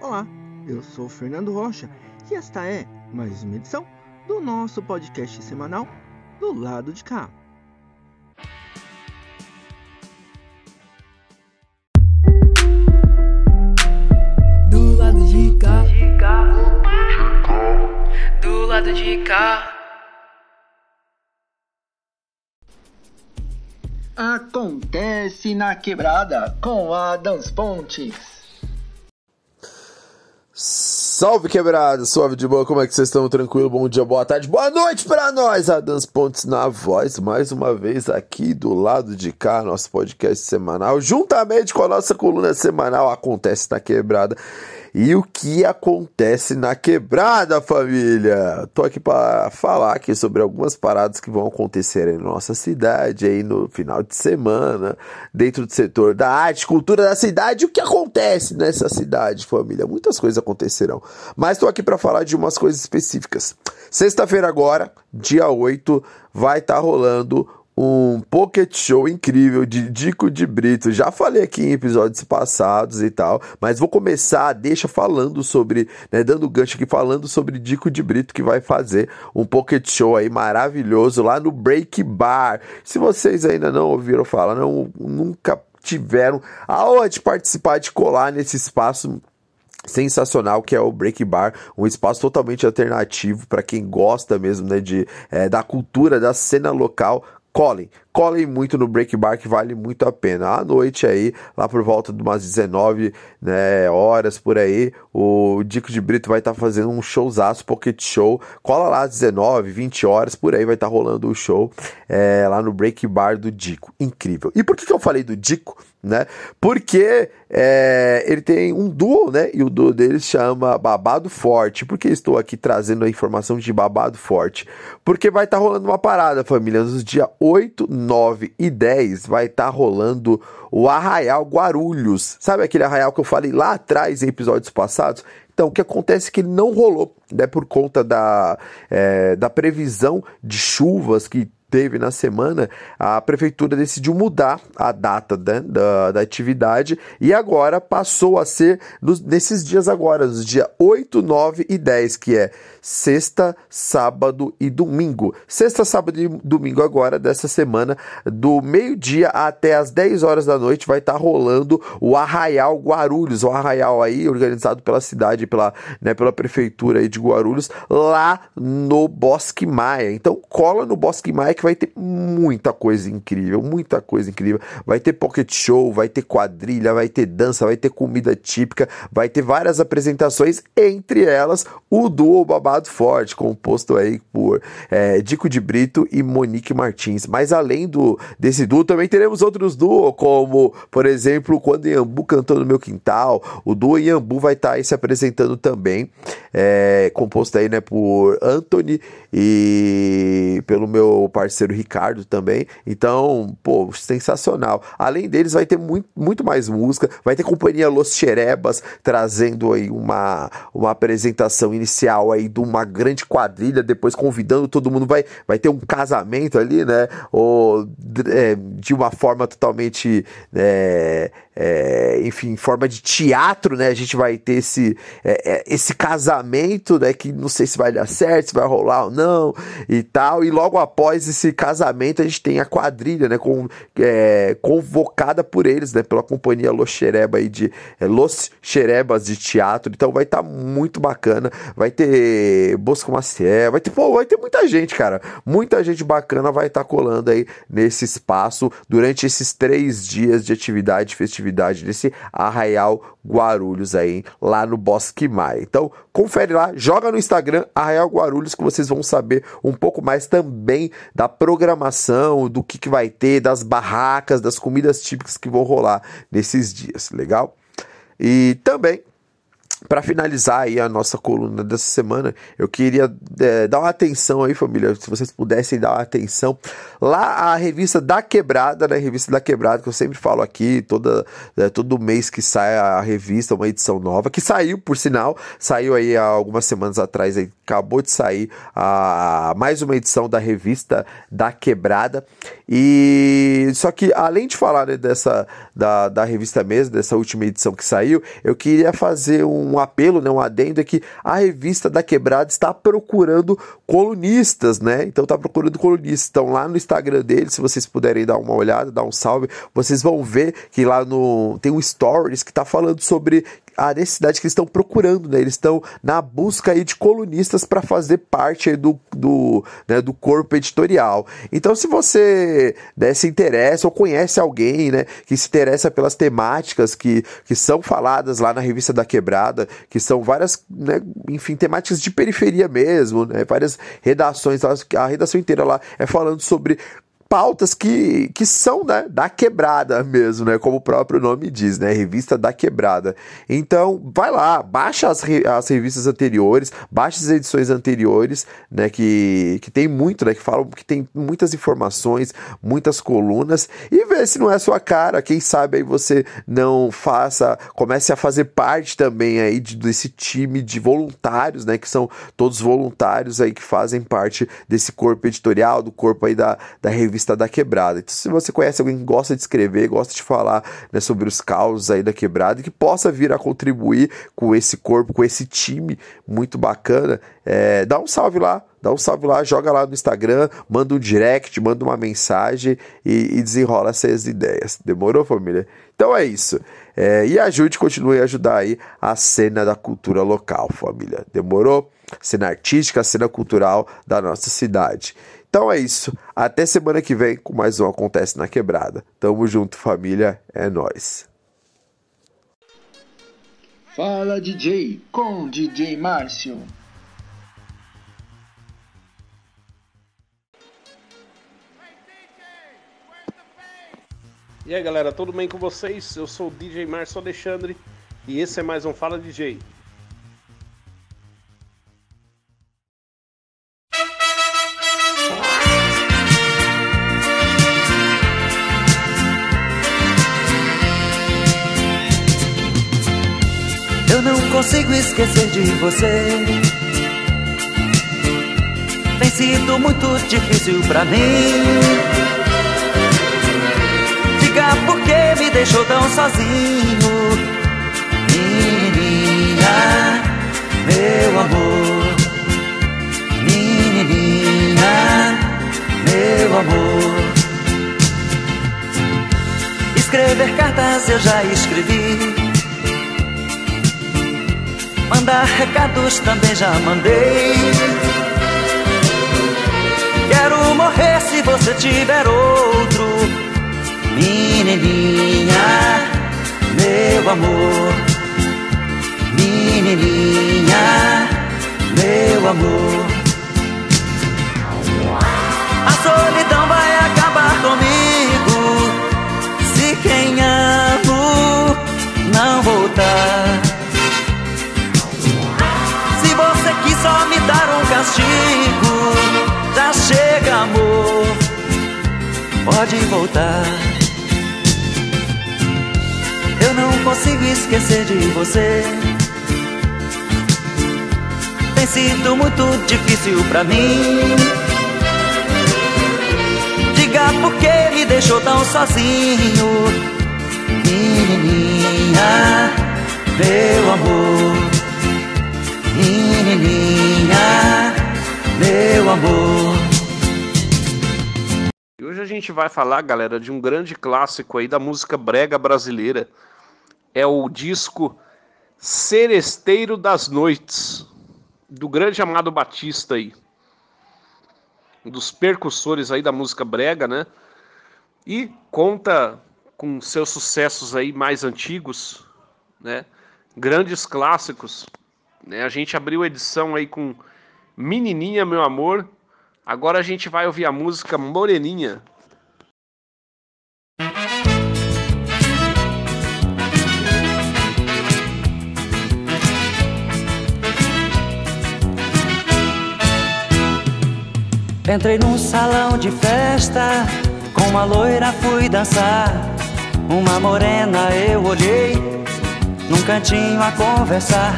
Olá, eu sou Fernando Rocha e esta é mais uma edição do nosso podcast semanal do lado de cá. Do lado de cá. Do lado de cá. Acontece na quebrada com Adams Pontes. Salve quebrada, suave de boa, como é que vocês estão? Tranquilo? Bom dia, boa tarde, boa noite para nós, Adams Pontes na voz, mais uma vez aqui do lado de cá, nosso podcast semanal, juntamente com a nossa coluna semanal Acontece na Quebrada. E o que acontece na quebrada, família? Tô aqui para falar aqui sobre algumas paradas que vão acontecer em nossa cidade aí no final de semana, dentro do setor da arte, cultura da cidade, o que acontece nessa cidade, família? Muitas coisas acontecerão, mas tô aqui para falar de umas coisas específicas. Sexta-feira agora, dia 8, vai estar tá rolando um pocket show incrível de Dico de Brito. Já falei aqui em episódios passados e tal, mas vou começar, deixa falando sobre, né, dando gancho aqui, falando sobre Dico de Brito que vai fazer um pocket show aí maravilhoso lá no Break Bar. Se vocês ainda não ouviram falar, não, nunca tiveram aonde participar de colar nesse espaço sensacional que é o Break Bar, um espaço totalmente alternativo para quem gosta mesmo né, de, é, da cultura, da cena local colhem, colhem muito no Break Bar que vale muito a pena. À noite aí, lá por volta de umas 19 né, horas por aí, o Dico de Brito vai estar tá fazendo um showzaço, pocket show. Cola lá às 19, 20 horas por aí vai estar tá rolando o show é, lá no Break Bar do Dico. Incrível. E por que, que eu falei do Dico? Né? Porque é, ele tem um duo, né? E o duo dele chama Babado Forte. Por que estou aqui trazendo a informação de Babado Forte? Porque vai estar tá rolando uma parada, família. Nos dias 8, 9 e 10 vai estar tá rolando o Arraial Guarulhos. Sabe aquele arraial que eu falei lá atrás em episódios passados? Então, o que acontece é que ele não rolou, né, por conta da, é, da previsão de chuvas que teve na semana, a prefeitura decidiu mudar a data né, da, da atividade e agora passou a ser nos, nesses dias agora, nos dias 8, 9 e 10, que é sexta, sábado e domingo. Sexta, sábado e domingo agora dessa semana, do meio-dia até as 10 horas da noite, vai estar tá rolando o Arraial Guarulhos, o Arraial aí organizado pela cidade, pela, né, pela prefeitura aí de Guarulhos, lá no Bosque Maia. Então cola no Bosque Maia que vai ter muita coisa incrível, muita coisa incrível. Vai ter pocket show, vai ter quadrilha, vai ter dança, vai ter comida típica, vai ter várias apresentações, entre elas o duo Babado Forte, composto aí por é, Dico de Brito e Monique Martins. Mas além do desse duo, também teremos outros duos, como, por exemplo, quando Iambu cantou no meu quintal, o duo Iambu vai estar tá aí se apresentando também, é, composto aí, né, por Anthony e pelo meu parceiro parceiro Ricardo também. Então, pô, sensacional. Além deles, vai ter muito, muito mais música. Vai ter companhia Los Cherebas trazendo aí uma, uma apresentação inicial aí de uma grande quadrilha, depois convidando todo mundo. Vai, vai ter um casamento ali, né? Ou é, de uma forma totalmente. É, é, enfim, forma de teatro, né? A gente vai ter esse, é, é, esse casamento, né? Que não sei se vai dar certo, se vai rolar ou não e tal. E logo após esse casamento, a gente tem a quadrilha, né? Com, é, convocada por eles, né? Pela companhia Los Xereba aí de é, Los Xerebas de teatro. Então vai estar tá muito bacana. Vai ter Bosco Maciel, vai ter, pô, vai ter muita gente, cara. Muita gente bacana vai estar tá colando aí nesse espaço durante esses três dias de atividade festividade atividade desse Arraial Guarulhos aí, lá no Bosque Maia. Então, confere lá, joga no Instagram Arraial Guarulhos que vocês vão saber um pouco mais também da programação, do que, que vai ter, das barracas, das comidas típicas que vão rolar nesses dias, legal? E também para finalizar aí a nossa coluna dessa semana, eu queria é, dar uma atenção aí, família, se vocês pudessem dar uma atenção lá a revista da Quebrada, né? Revista da Quebrada que eu sempre falo aqui, toda é, todo mês que sai a revista, uma edição nova que saiu, por sinal, saiu aí há algumas semanas atrás, aí, acabou de sair a mais uma edição da revista da Quebrada e só que além de falar né, dessa da, da revista mesmo, dessa última edição que saiu, eu queria fazer um um apelo, né, um adendo é que a revista da Quebrada está procurando colunistas, né? Então tá procurando colunistas. Então lá no Instagram dele, se vocês puderem dar uma olhada, dar um salve, vocês vão ver que lá no tem um stories que tá falando sobre a necessidade que eles estão procurando, né? Eles estão na busca aí de colunistas para fazer parte aí do, do, né, do corpo editorial. Então, se você né, se interessa ou conhece alguém né, que se interessa pelas temáticas que, que são faladas lá na revista da Quebrada, que são várias, né, enfim, temáticas de periferia mesmo, né, várias redações, a redação inteira lá é falando sobre pautas que, que são né, da quebrada mesmo, né? Como o próprio nome diz, né? Revista da quebrada. Então, vai lá, baixa as, re, as revistas anteriores, baixa as edições anteriores, né? Que, que tem muito, né? Que falam que tem muitas informações, muitas colunas, e vê se não é a sua cara. Quem sabe aí você não faça, comece a fazer parte também aí de, desse time de voluntários, né? Que são todos voluntários aí que fazem parte desse corpo editorial, do corpo aí da, da revista revista da Quebrada. Então, se você conhece alguém que gosta de escrever, gosta de falar né, sobre os causos aí da Quebrada e que possa vir a contribuir com esse corpo, com esse time muito bacana, é, dá um salve lá, dá um salve lá, joga lá no Instagram, manda um direct, manda uma mensagem e, e desenrola essas ideias. Demorou, família? Então é isso. É, e ajude, continue a ajudar aí a cena da cultura local, família. Demorou? Cena artística, cena cultural da nossa cidade. Então é isso. Até semana que vem com mais um Acontece na Quebrada. Tamo junto, família. É nós. Fala DJ com DJ Márcio. E aí galera, tudo bem com vocês? Eu sou o DJ Márcio Alexandre e esse é mais um Fala DJ. Esquecer de você. Tem sido muito difícil pra mim. Diga por que me deixou tão sozinho, menininha, meu amor, menininha, meu amor. Escrever cartas eu já escrevi. Mandar recados também já mandei. Quero morrer se você tiver outro, menininha, meu amor, pode voltar. Eu não consigo esquecer de você. Tem sido muito difícil pra mim. Diga por que me deixou tão sozinho, menininha, meu amor menininha, meu amor. Gente vai falar, galera, de um grande clássico aí da música brega brasileira. É o disco Seresteiro das Noites, do grande Amado Batista aí. Um dos percussores aí da música brega, né? E conta com seus sucessos aí mais antigos, né? Grandes clássicos né? A gente abriu a edição aí com Menininha, meu amor. Agora a gente vai ouvir a música Moreninha. Entrei num salão de festa, com uma loira fui dançar. Uma morena eu olhei, num cantinho a conversar.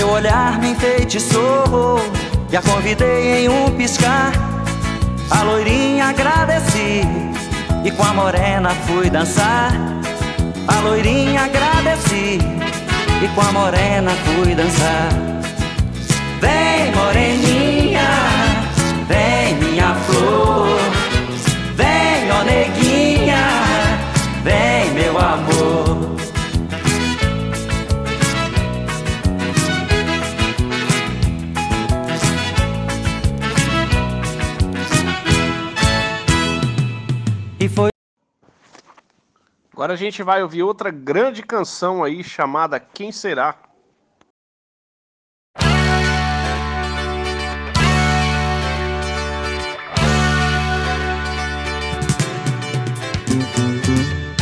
Seu olhar me enfeitiçou E a convidei em um piscar A loirinha agradeci E com a morena fui dançar A loirinha agradeci E com a morena fui dançar. Agora a gente vai ouvir outra grande canção aí chamada Quem Será?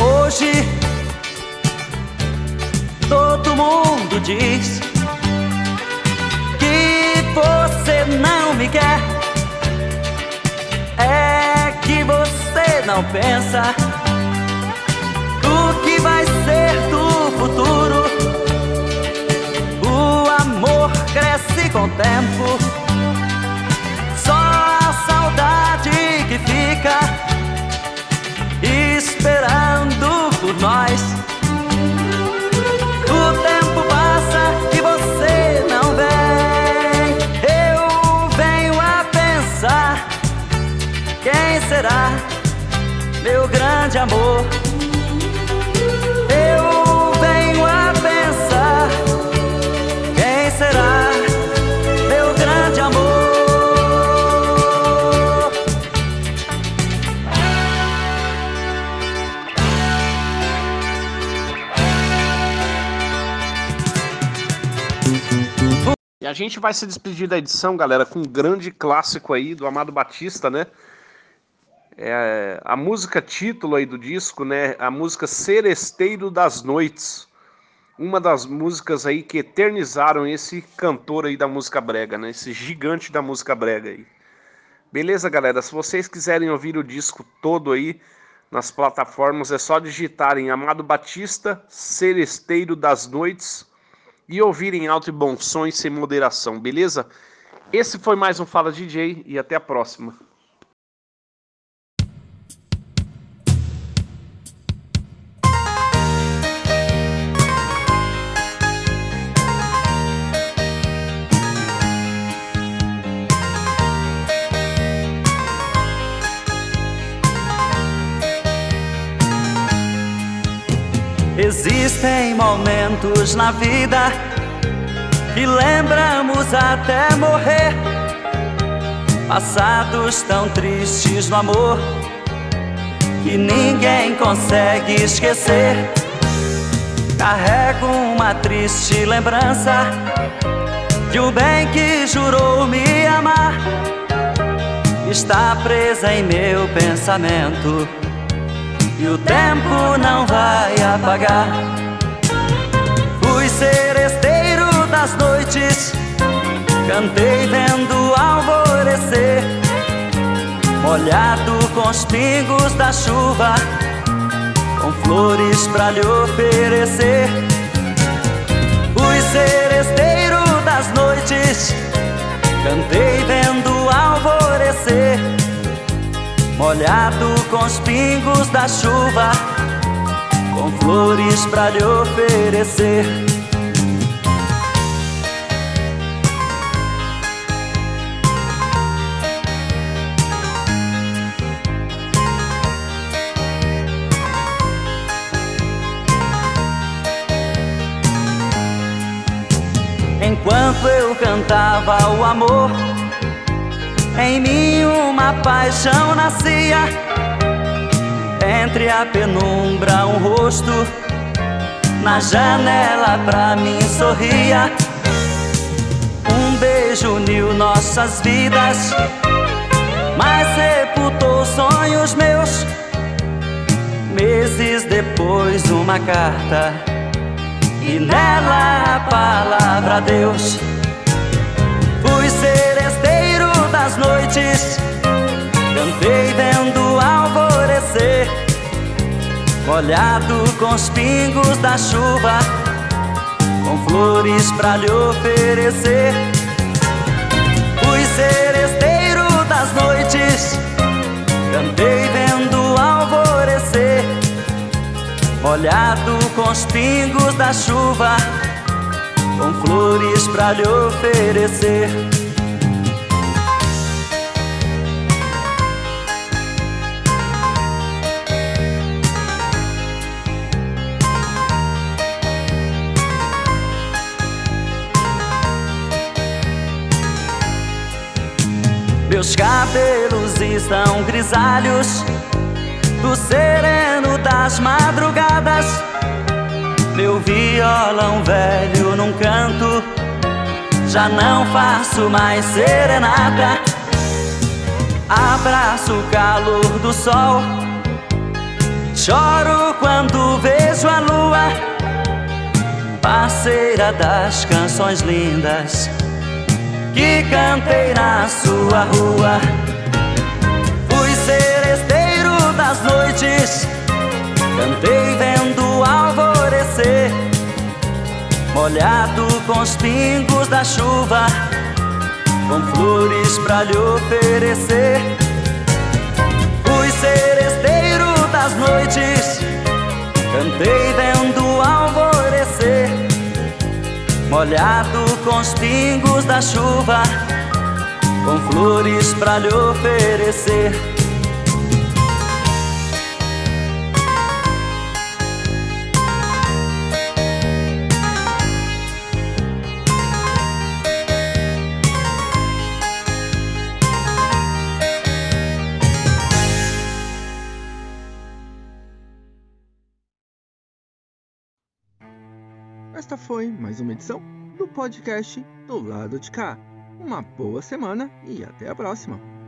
Hoje todo mundo diz que você não me quer. É que você não pensa do futuro. O amor cresce com o tempo. Só a saudade que fica esperando por nós. O tempo passa e você não vem. Eu venho a pensar: quem será meu grande amor? A gente vai se despedir da edição, galera, com um grande clássico aí do Amado Batista, né? É, a música título aí do disco, né? A música Seresteiro das Noites. Uma das músicas aí que eternizaram esse cantor aí da música brega, né? Esse gigante da música brega aí. Beleza, galera? Se vocês quiserem ouvir o disco todo aí nas plataformas, é só digitarem Amado Batista, Seresteiro das Noites e ouvirem alto e bom som e sem moderação, beleza? Esse foi mais um Fala DJ e até a próxima. Existem momentos na vida que lembramos até morrer. Passados tão tristes no amor que ninguém consegue esquecer. Carrego uma triste lembrança de um bem que jurou me amar. Está presa em meu pensamento tempo não vai apagar. Fui seresteiro das noites, cantei vendo alvorecer, molhado com os pingos da chuva, com flores pra lhe oferecer. Fui seresteiro das noites, cantei vendo alvorecer molhado com os pingos da chuva, com flores pra lhe oferecer. Enquanto eu cantava o amor em mim uma paixão nascia Entre a penumbra um rosto Na janela pra mim sorria. Um beijo uniu nossas vidas Mas sepultou sonhos meus. Meses depois uma carta E nela a palavra Deus. Fui seresteiro das noites Cantei vendo alvorecer Molhado com os pingos da chuva Com flores pra lhe oferecer Fui seresteiro das noites Cantei vendo alvorecer Molhado com os pingos da chuva com flores pra lhe oferecer. Meus cabelos estão grisalhos do sereno das madrugadas. Meu violão velho num canto, já não faço mais serenata. Abraço o calor do sol, choro quando vejo a lua, parceira das canções lindas que cantei na sua rua. Fui seresteiro das noites, cantei vendo alvorecer, molhado com os pingos da chuva, com flores pra lhe oferecer. Fui seresteiro das noites, cantei vendo alvorecer molhado com os pingos da chuva, com flores pra lhe oferecer. Esta foi mais uma edição do podcast do lado de cá. Uma boa semana e até a próxima.